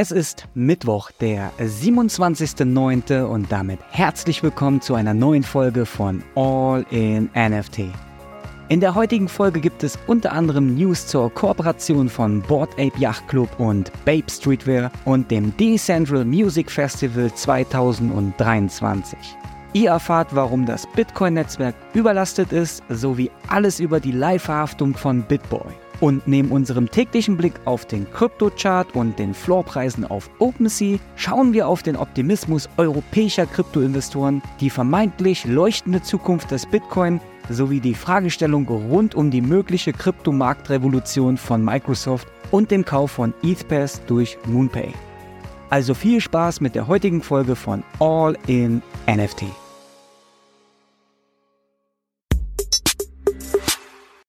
Es ist Mittwoch, der 27.09. und damit herzlich willkommen zu einer neuen Folge von All in NFT. In der heutigen Folge gibt es unter anderem News zur Kooperation von Board Ape Yacht Club und Babe Streetwear und dem Decentral Music Festival 2023. Ihr erfahrt, warum das Bitcoin-Netzwerk überlastet ist, sowie alles über die Live-Verhaftung von Bitboy. Und neben unserem täglichen Blick auf den Kryptochart und den Floorpreisen auf OpenSea schauen wir auf den Optimismus europäischer Kryptoinvestoren, die vermeintlich leuchtende Zukunft des Bitcoin sowie die Fragestellung rund um die mögliche Kryptomarktrevolution von Microsoft und dem Kauf von ETHPass durch MoonPay. Also viel Spaß mit der heutigen Folge von All in NFT.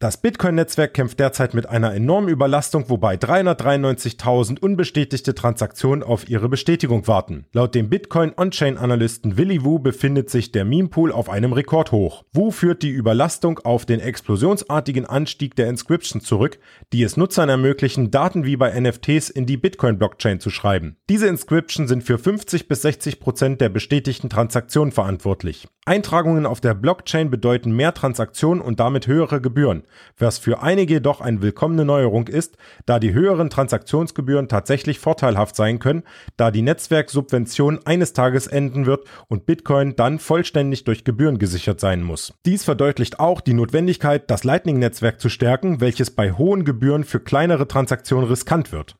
Das Bitcoin-Netzwerk kämpft derzeit mit einer enormen Überlastung, wobei 393.000 unbestätigte Transaktionen auf ihre Bestätigung warten. Laut dem Bitcoin-On-Chain-Analysten Willy Wu befindet sich der Meme-Pool auf einem Rekordhoch. Wu führt die Überlastung auf den explosionsartigen Anstieg der Inscription zurück, die es Nutzern ermöglichen, Daten wie bei NFTs in die Bitcoin-Blockchain zu schreiben. Diese Inscription sind für 50 bis 60 Prozent der bestätigten Transaktionen verantwortlich. Eintragungen auf der Blockchain bedeuten mehr Transaktionen und damit höhere Gebühren, was für einige jedoch eine willkommene Neuerung ist, da die höheren Transaktionsgebühren tatsächlich vorteilhaft sein können, da die Netzwerksubvention eines Tages enden wird und Bitcoin dann vollständig durch Gebühren gesichert sein muss. Dies verdeutlicht auch die Notwendigkeit, das Lightning-Netzwerk zu stärken, welches bei hohen Gebühren für kleinere Transaktionen riskant wird.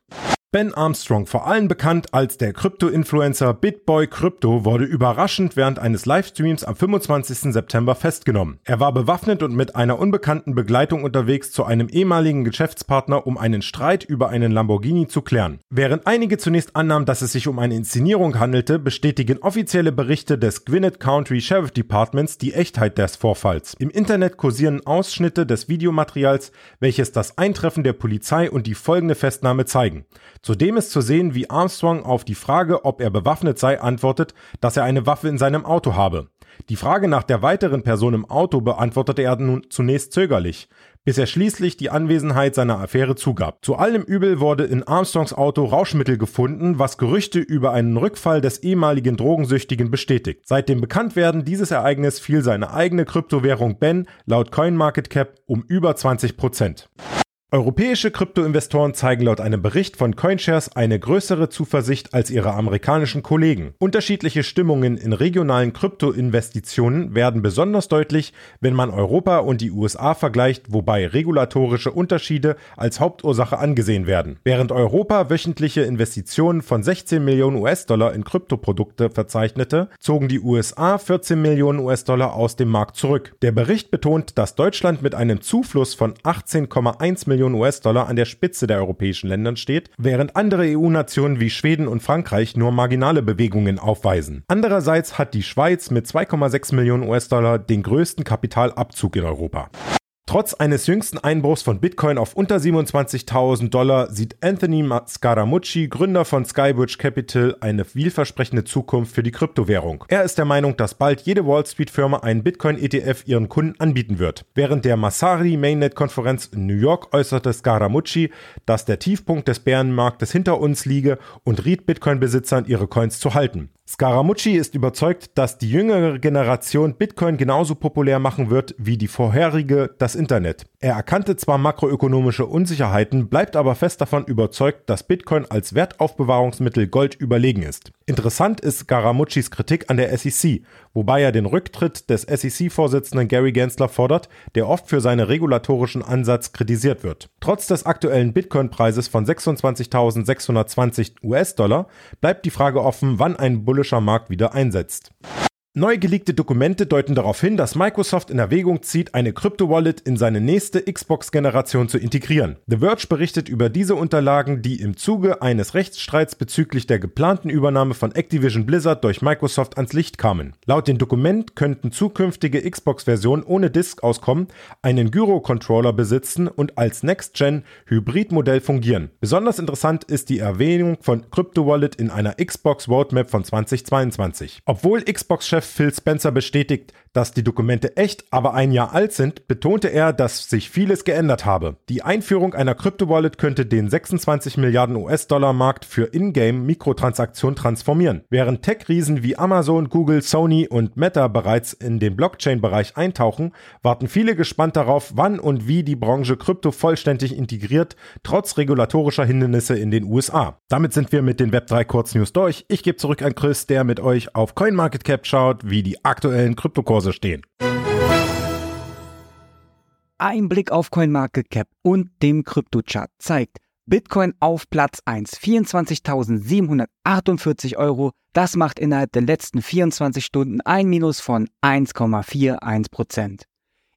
Ben Armstrong, vor allem bekannt als der Krypto-Influencer BitBoy Crypto, wurde überraschend während eines Livestreams am 25. September festgenommen. Er war bewaffnet und mit einer unbekannten Begleitung unterwegs zu einem ehemaligen Geschäftspartner, um einen Streit über einen Lamborghini zu klären. Während einige zunächst annahmen, dass es sich um eine Inszenierung handelte, bestätigen offizielle Berichte des Gwinnett County Sheriff Departments die Echtheit des Vorfalls. Im Internet kursieren Ausschnitte des Videomaterials, welches das Eintreffen der Polizei und die folgende Festnahme zeigen. Zudem ist zu sehen, wie Armstrong auf die Frage, ob er bewaffnet sei, antwortet, dass er eine Waffe in seinem Auto habe. Die Frage nach der weiteren Person im Auto beantwortete er nun zunächst zögerlich, bis er schließlich die Anwesenheit seiner Affäre zugab. Zu allem Übel wurde in Armstrongs Auto Rauschmittel gefunden, was Gerüchte über einen Rückfall des ehemaligen Drogensüchtigen bestätigt. Seit dem Bekanntwerden dieses Ereignisses fiel seine eigene Kryptowährung Ben laut CoinMarketCap um über 20 Prozent. Europäische Kryptoinvestoren zeigen laut einem Bericht von CoinShares eine größere Zuversicht als ihre amerikanischen Kollegen. Unterschiedliche Stimmungen in regionalen Kryptoinvestitionen werden besonders deutlich, wenn man Europa und die USA vergleicht, wobei regulatorische Unterschiede als Hauptursache angesehen werden. Während Europa wöchentliche Investitionen von 16 Millionen US-Dollar in Kryptoprodukte verzeichnete, zogen die USA 14 Millionen US-Dollar aus dem Markt zurück. Der Bericht betont, dass Deutschland mit einem Zufluss von 18,1 Millionen Millionen US-Dollar an der Spitze der europäischen Ländern steht, während andere EU-Nationen wie Schweden und Frankreich nur marginale Bewegungen aufweisen. Andererseits hat die Schweiz mit 2,6 Millionen US-Dollar den größten Kapitalabzug in Europa. Trotz eines jüngsten Einbruchs von Bitcoin auf unter 27.000 Dollar sieht Anthony Scaramucci, Gründer von Skybridge Capital, eine vielversprechende Zukunft für die Kryptowährung. Er ist der Meinung, dass bald jede Wall Street Firma einen Bitcoin-ETF ihren Kunden anbieten wird. Während der Masari Mainnet-Konferenz in New York äußerte Scaramucci, dass der Tiefpunkt des Bärenmarktes hinter uns liege und riet Bitcoin-Besitzern, ihre Coins zu halten. Scaramucci ist überzeugt, dass die jüngere Generation Bitcoin genauso populär machen wird wie die vorherige das Internet. Er erkannte zwar makroökonomische Unsicherheiten, bleibt aber fest davon überzeugt, dass Bitcoin als Wertaufbewahrungsmittel Gold überlegen ist. Interessant ist Scaramuccis Kritik an der SEC, wobei er den Rücktritt des SEC-Vorsitzenden Gary Gensler fordert, der oft für seinen regulatorischen Ansatz kritisiert wird. Trotz des aktuellen Bitcoin-Preises von 26.620 US-Dollar bleibt die Frage offen, wann ein Bull bullischer Markt wieder einsetzt. Neu geleakte Dokumente deuten darauf hin, dass Microsoft in Erwägung zieht, eine Crypto-Wallet in seine nächste Xbox-Generation zu integrieren. The Verge berichtet über diese Unterlagen, die im Zuge eines Rechtsstreits bezüglich der geplanten Übernahme von Activision Blizzard durch Microsoft ans Licht kamen. Laut dem Dokument könnten zukünftige Xbox-Versionen ohne Disk auskommen, einen Gyro-Controller besitzen und als Next-Gen-Hybrid-Modell fungieren. Besonders interessant ist die Erwähnung von Crypto-Wallet in einer Xbox Roadmap von 2022. Obwohl Xbox-Chef Chef Phil Spencer bestätigt, dass die Dokumente echt, aber ein Jahr alt sind, betonte er, dass sich vieles geändert habe. Die Einführung einer Kryptowallet könnte den 26 Milliarden US-Dollar-Markt für Ingame-Mikrotransaktionen transformieren. Während Tech-Riesen wie Amazon, Google, Sony und Meta bereits in den Blockchain-Bereich eintauchen, warten viele gespannt darauf, wann und wie die Branche Krypto vollständig integriert, trotz regulatorischer Hindernisse in den USA. Damit sind wir mit den Web3 Kurznews durch. Ich gebe zurück an Chris, der mit euch auf CoinMarketCap schaut, wie die aktuellen Kryptokurse stehen. Ein Blick auf CoinMarketCap und dem Kryptochart zeigt, Bitcoin auf Platz 1, 24.748 Euro. Das macht innerhalb der letzten 24 Stunden ein Minus von 1,41%.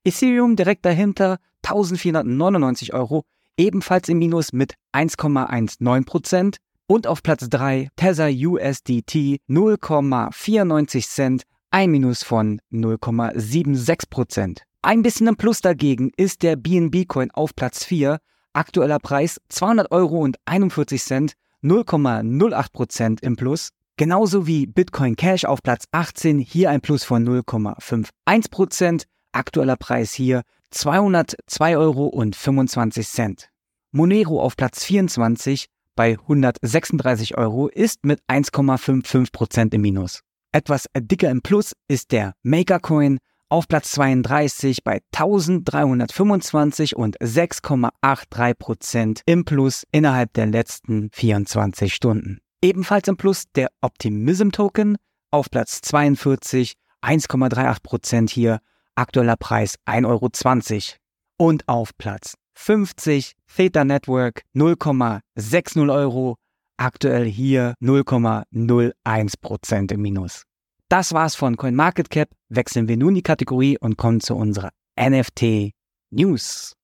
Ethereum direkt dahinter 1499 Euro, ebenfalls im Minus mit 1,19%. Und auf Platz 3 Tether USDT 0,94 Cent, ein Minus von 0,76%. Ein bisschen im Plus dagegen ist der BNB Coin auf Platz 4. Aktueller Preis 200 Euro und 41 Cent, 0,08% im Plus. Genauso wie Bitcoin Cash auf Platz 18, hier ein Plus von 0,51%. Aktueller Preis hier 202 Euro und 25 Cent. Monero auf Platz 24 bei 136 Euro ist mit 1,55% im Minus. Etwas dicker im Plus ist der Makercoin auf Platz 32 bei 1325 und 6,83% im Plus innerhalb der letzten 24 Stunden. Ebenfalls im Plus der Optimism Token auf Platz 42, 1,38% hier, aktueller Preis 1,20 Euro. Und auf Platz 50 Theta Network 0,60 Euro, aktuell hier 0,01% im Minus. Das war's von CoinMarketCap. Wechseln wir nun die Kategorie und kommen zu unserer NFT News.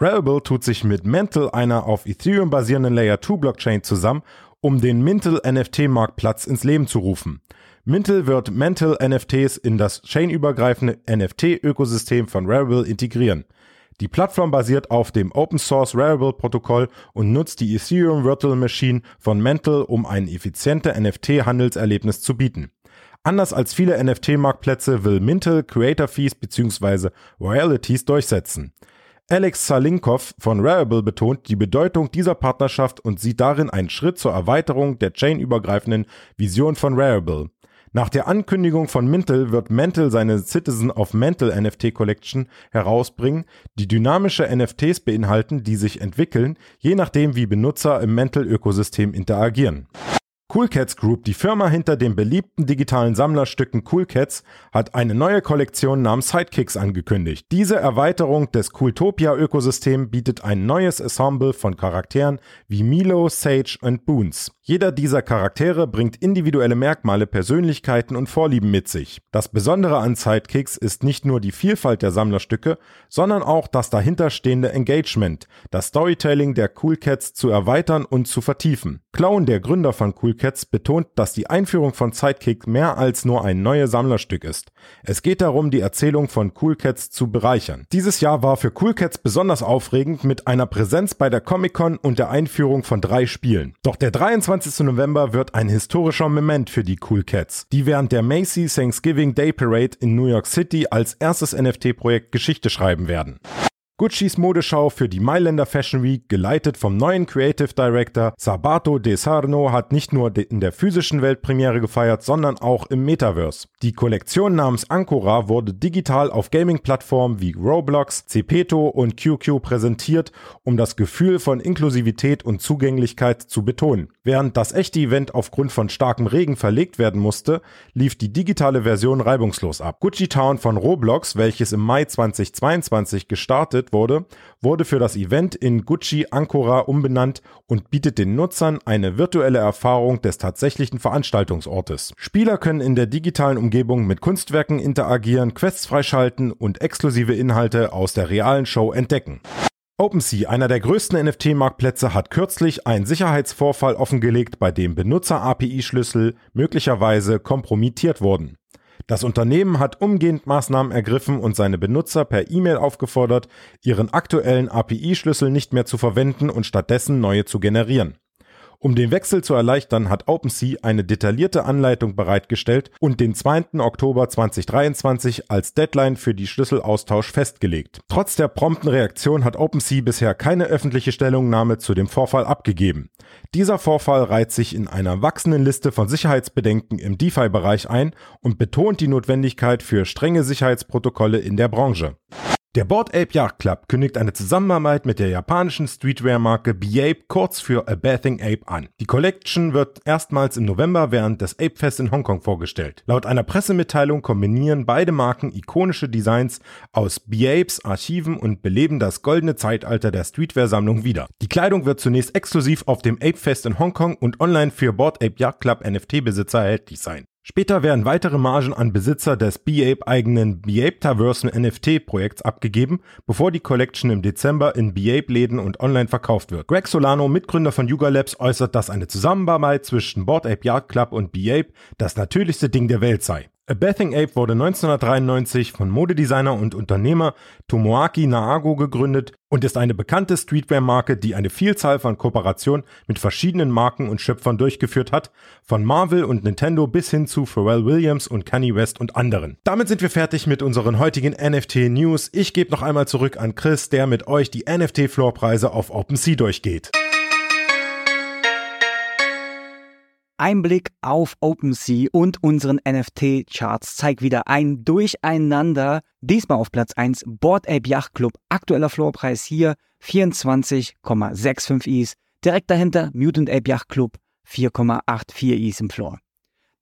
Rarible tut sich mit Mental, einer auf Ethereum basierenden Layer 2 Blockchain, zusammen, um den Mintel NFT-Marktplatz ins Leben zu rufen. Mintel wird Mental NFTs in das chainübergreifende NFT-Ökosystem von Rarible integrieren. Die Plattform basiert auf dem Open Source Rarible Protokoll und nutzt die Ethereum Virtual Machine von Mental, um ein effizientes NFT-Handelserlebnis zu bieten. Anders als viele NFT-Marktplätze will Mintel Creator Fees bzw. Royalties durchsetzen. Alex Salinkov von Rarible betont die Bedeutung dieser Partnerschaft und sieht darin einen Schritt zur Erweiterung der chainübergreifenden Vision von Rarible. Nach der Ankündigung von Mintel wird Mental seine Citizen of Mental NFT Collection herausbringen, die dynamische NFTs beinhalten, die sich entwickeln, je nachdem wie Benutzer im Mental-Ökosystem interagieren. Cool Cats Group, die Firma hinter den beliebten digitalen Sammlerstücken Cool Cats, hat eine neue Kollektion namens Sidekicks angekündigt. Diese Erweiterung des Cooltopia-Ökosystems bietet ein neues Ensemble von Charakteren wie Milo, Sage und Boons. Jeder dieser Charaktere bringt individuelle Merkmale, Persönlichkeiten und Vorlieben mit sich. Das Besondere an Sidekicks ist nicht nur die Vielfalt der Sammlerstücke, sondern auch das dahinterstehende Engagement, das Storytelling der Cool Cats zu erweitern und zu vertiefen. Clown, der Gründer von Cool Cats betont, dass die Einführung von Sidekick mehr als nur ein neues Sammlerstück ist. Es geht darum, die Erzählung von Cool Cats zu bereichern. Dieses Jahr war für Cool Cats besonders aufregend mit einer Präsenz bei der Comic-Con und der Einführung von drei Spielen. Doch der 23. November wird ein historischer Moment für die Cool Cats, die während der Macy's Thanksgiving Day Parade in New York City als erstes NFT-Projekt Geschichte schreiben werden. Guccis Modeschau für die Mailänder Fashion Week, geleitet vom neuen Creative Director Sabato De Sarno, hat nicht nur in der physischen Welt Premiere gefeiert, sondern auch im Metaverse. Die Kollektion namens Ancora wurde digital auf Gaming-Plattformen wie Roblox, Cepeto und QQ präsentiert, um das Gefühl von Inklusivität und Zugänglichkeit zu betonen. Während das echte Event aufgrund von starkem Regen verlegt werden musste, lief die digitale Version reibungslos ab. Gucci Town von Roblox, welches im Mai 2022 gestartet wurde, wurde für das Event in Gucci Ancora umbenannt und bietet den Nutzern eine virtuelle Erfahrung des tatsächlichen Veranstaltungsortes. Spieler können in der digitalen Umgebung mit Kunstwerken interagieren, Quests freischalten und exklusive Inhalte aus der realen Show entdecken. OpenSea, einer der größten NFT-Marktplätze, hat kürzlich einen Sicherheitsvorfall offengelegt, bei dem Benutzer-API-Schlüssel möglicherweise kompromittiert wurden. Das Unternehmen hat umgehend Maßnahmen ergriffen und seine Benutzer per E-Mail aufgefordert, ihren aktuellen API-Schlüssel nicht mehr zu verwenden und stattdessen neue zu generieren. Um den Wechsel zu erleichtern, hat OpenSea eine detaillierte Anleitung bereitgestellt und den 2. Oktober 2023 als Deadline für die Schlüsselaustausch festgelegt. Trotz der prompten Reaktion hat OpenSea bisher keine öffentliche Stellungnahme zu dem Vorfall abgegeben. Dieser Vorfall reiht sich in einer wachsenden Liste von Sicherheitsbedenken im DeFi-Bereich ein und betont die Notwendigkeit für strenge Sicherheitsprotokolle in der Branche. Der Board Ape Yacht Club kündigt eine Zusammenarbeit mit der japanischen Streetwear-Marke Beape kurz für A Bathing Ape an. Die Collection wird erstmals im November während des Ape Fest in Hongkong vorgestellt. Laut einer Pressemitteilung kombinieren beide Marken ikonische Designs aus Beapes Archiven und beleben das goldene Zeitalter der Streetwear-Sammlung wieder. Die Kleidung wird zunächst exklusiv auf dem Ape Fest in Hongkong und online für Board Ape Yacht Club NFT-Besitzer erhältlich sein. Später werden weitere Margen an Besitzer des B-Ape eigenen B-Ape-Taversen NFT-Projekts abgegeben, bevor die Collection im Dezember in B-Ape-Läden und online verkauft wird. Greg Solano, Mitgründer von Yuga Labs, äußert, dass eine Zusammenarbeit zwischen Board Ape Yard Club und B-Ape das natürlichste Ding der Welt sei. A Bathing Ape wurde 1993 von Modedesigner und Unternehmer Tomoaki Naago gegründet und ist eine bekannte Streetwear-Marke, die eine Vielzahl von Kooperationen mit verschiedenen Marken und Schöpfern durchgeführt hat, von Marvel und Nintendo bis hin zu Pharrell Williams und Kanye West und anderen. Damit sind wir fertig mit unseren heutigen NFT-News. Ich gebe noch einmal zurück an Chris, der mit euch die NFT-Floorpreise auf OpenSea durchgeht. Einblick auf OpenSea und unseren NFT-Charts zeigt wieder ein Durcheinander. Diesmal auf Platz 1 Board Ape Yacht Club. Aktueller Floorpreis hier 24,65 Is. Direkt dahinter Mutant Ape Yacht Club 4,84 Is im Floor.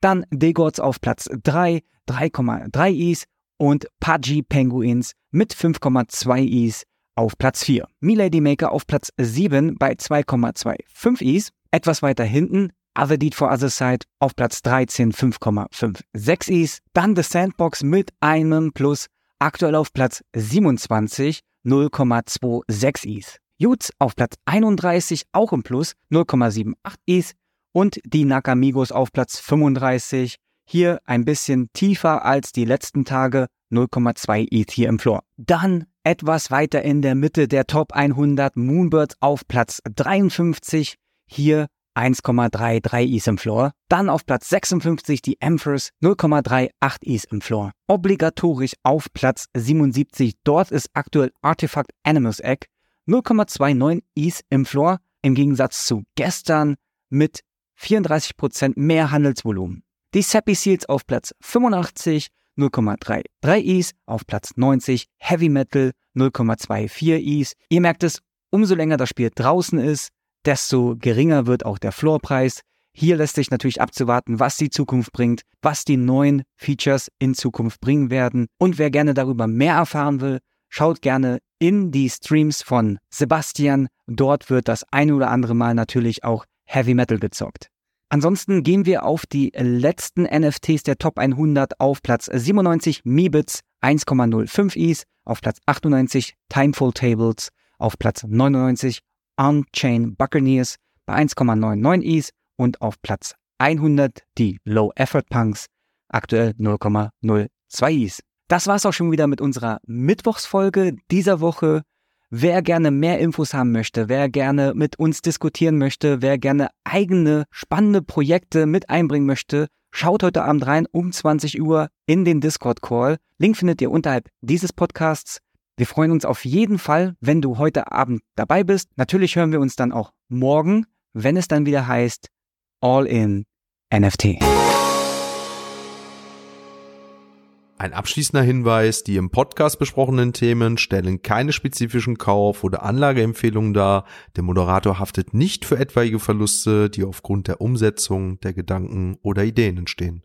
Dann Degots auf Platz 3, 3,3 Is und Pudgy Penguins mit 5,2 Is auf Platz 4. Milady Maker auf Platz 7 bei 2,25 Is. Etwas weiter hinten Deed for Other Side auf Platz 13 5,56 Is. Dann The Sandbox mit einem Plus, aktuell auf Platz 27 0,26 Is. Jutz auf Platz 31 auch im Plus 0,78 Is. Und die Nakamigos auf Platz 35 hier ein bisschen tiefer als die letzten Tage 0,2 ETH hier im Floor. Dann etwas weiter in der Mitte der Top 100 Moonbirds auf Platz 53. Hier 1,33 Is im Floor. Dann auf Platz 56 die Empress 0,38 Is im Floor. Obligatorisch auf Platz 77. Dort ist aktuell Artifact Animus Egg 0,29 Is im Floor. Im Gegensatz zu gestern mit 34% mehr Handelsvolumen. Die Sappy Seals auf Platz 85 0,33 Is, auf Platz 90 Heavy Metal 0,24 Is. Ihr merkt es, umso länger das Spiel draußen ist, desto geringer wird auch der Floorpreis. Hier lässt sich natürlich abzuwarten, was die Zukunft bringt, was die neuen Features in Zukunft bringen werden. Und wer gerne darüber mehr erfahren will, schaut gerne in die Streams von Sebastian. Dort wird das eine oder andere Mal natürlich auch Heavy Metal gezockt. Ansonsten gehen wir auf die letzten NFTs der Top 100 auf Platz 97 Meebits 1,05 Is, auf Platz 98 Timeful Tables, auf Platz 99 On-Chain Buccaneers bei 1,99 Is und auf Platz 100 die Low Effort Punks, aktuell 0,02 Is. Das war's auch schon wieder mit unserer Mittwochsfolge dieser Woche. Wer gerne mehr Infos haben möchte, wer gerne mit uns diskutieren möchte, wer gerne eigene spannende Projekte mit einbringen möchte, schaut heute Abend rein um 20 Uhr in den Discord Call. Link findet ihr unterhalb dieses Podcasts. Wir freuen uns auf jeden Fall, wenn du heute Abend dabei bist. Natürlich hören wir uns dann auch morgen, wenn es dann wieder heißt All in NFT. Ein abschließender Hinweis, die im Podcast besprochenen Themen stellen keine spezifischen Kauf- oder Anlageempfehlungen dar. Der Moderator haftet nicht für etwaige Verluste, die aufgrund der Umsetzung der Gedanken oder Ideen entstehen.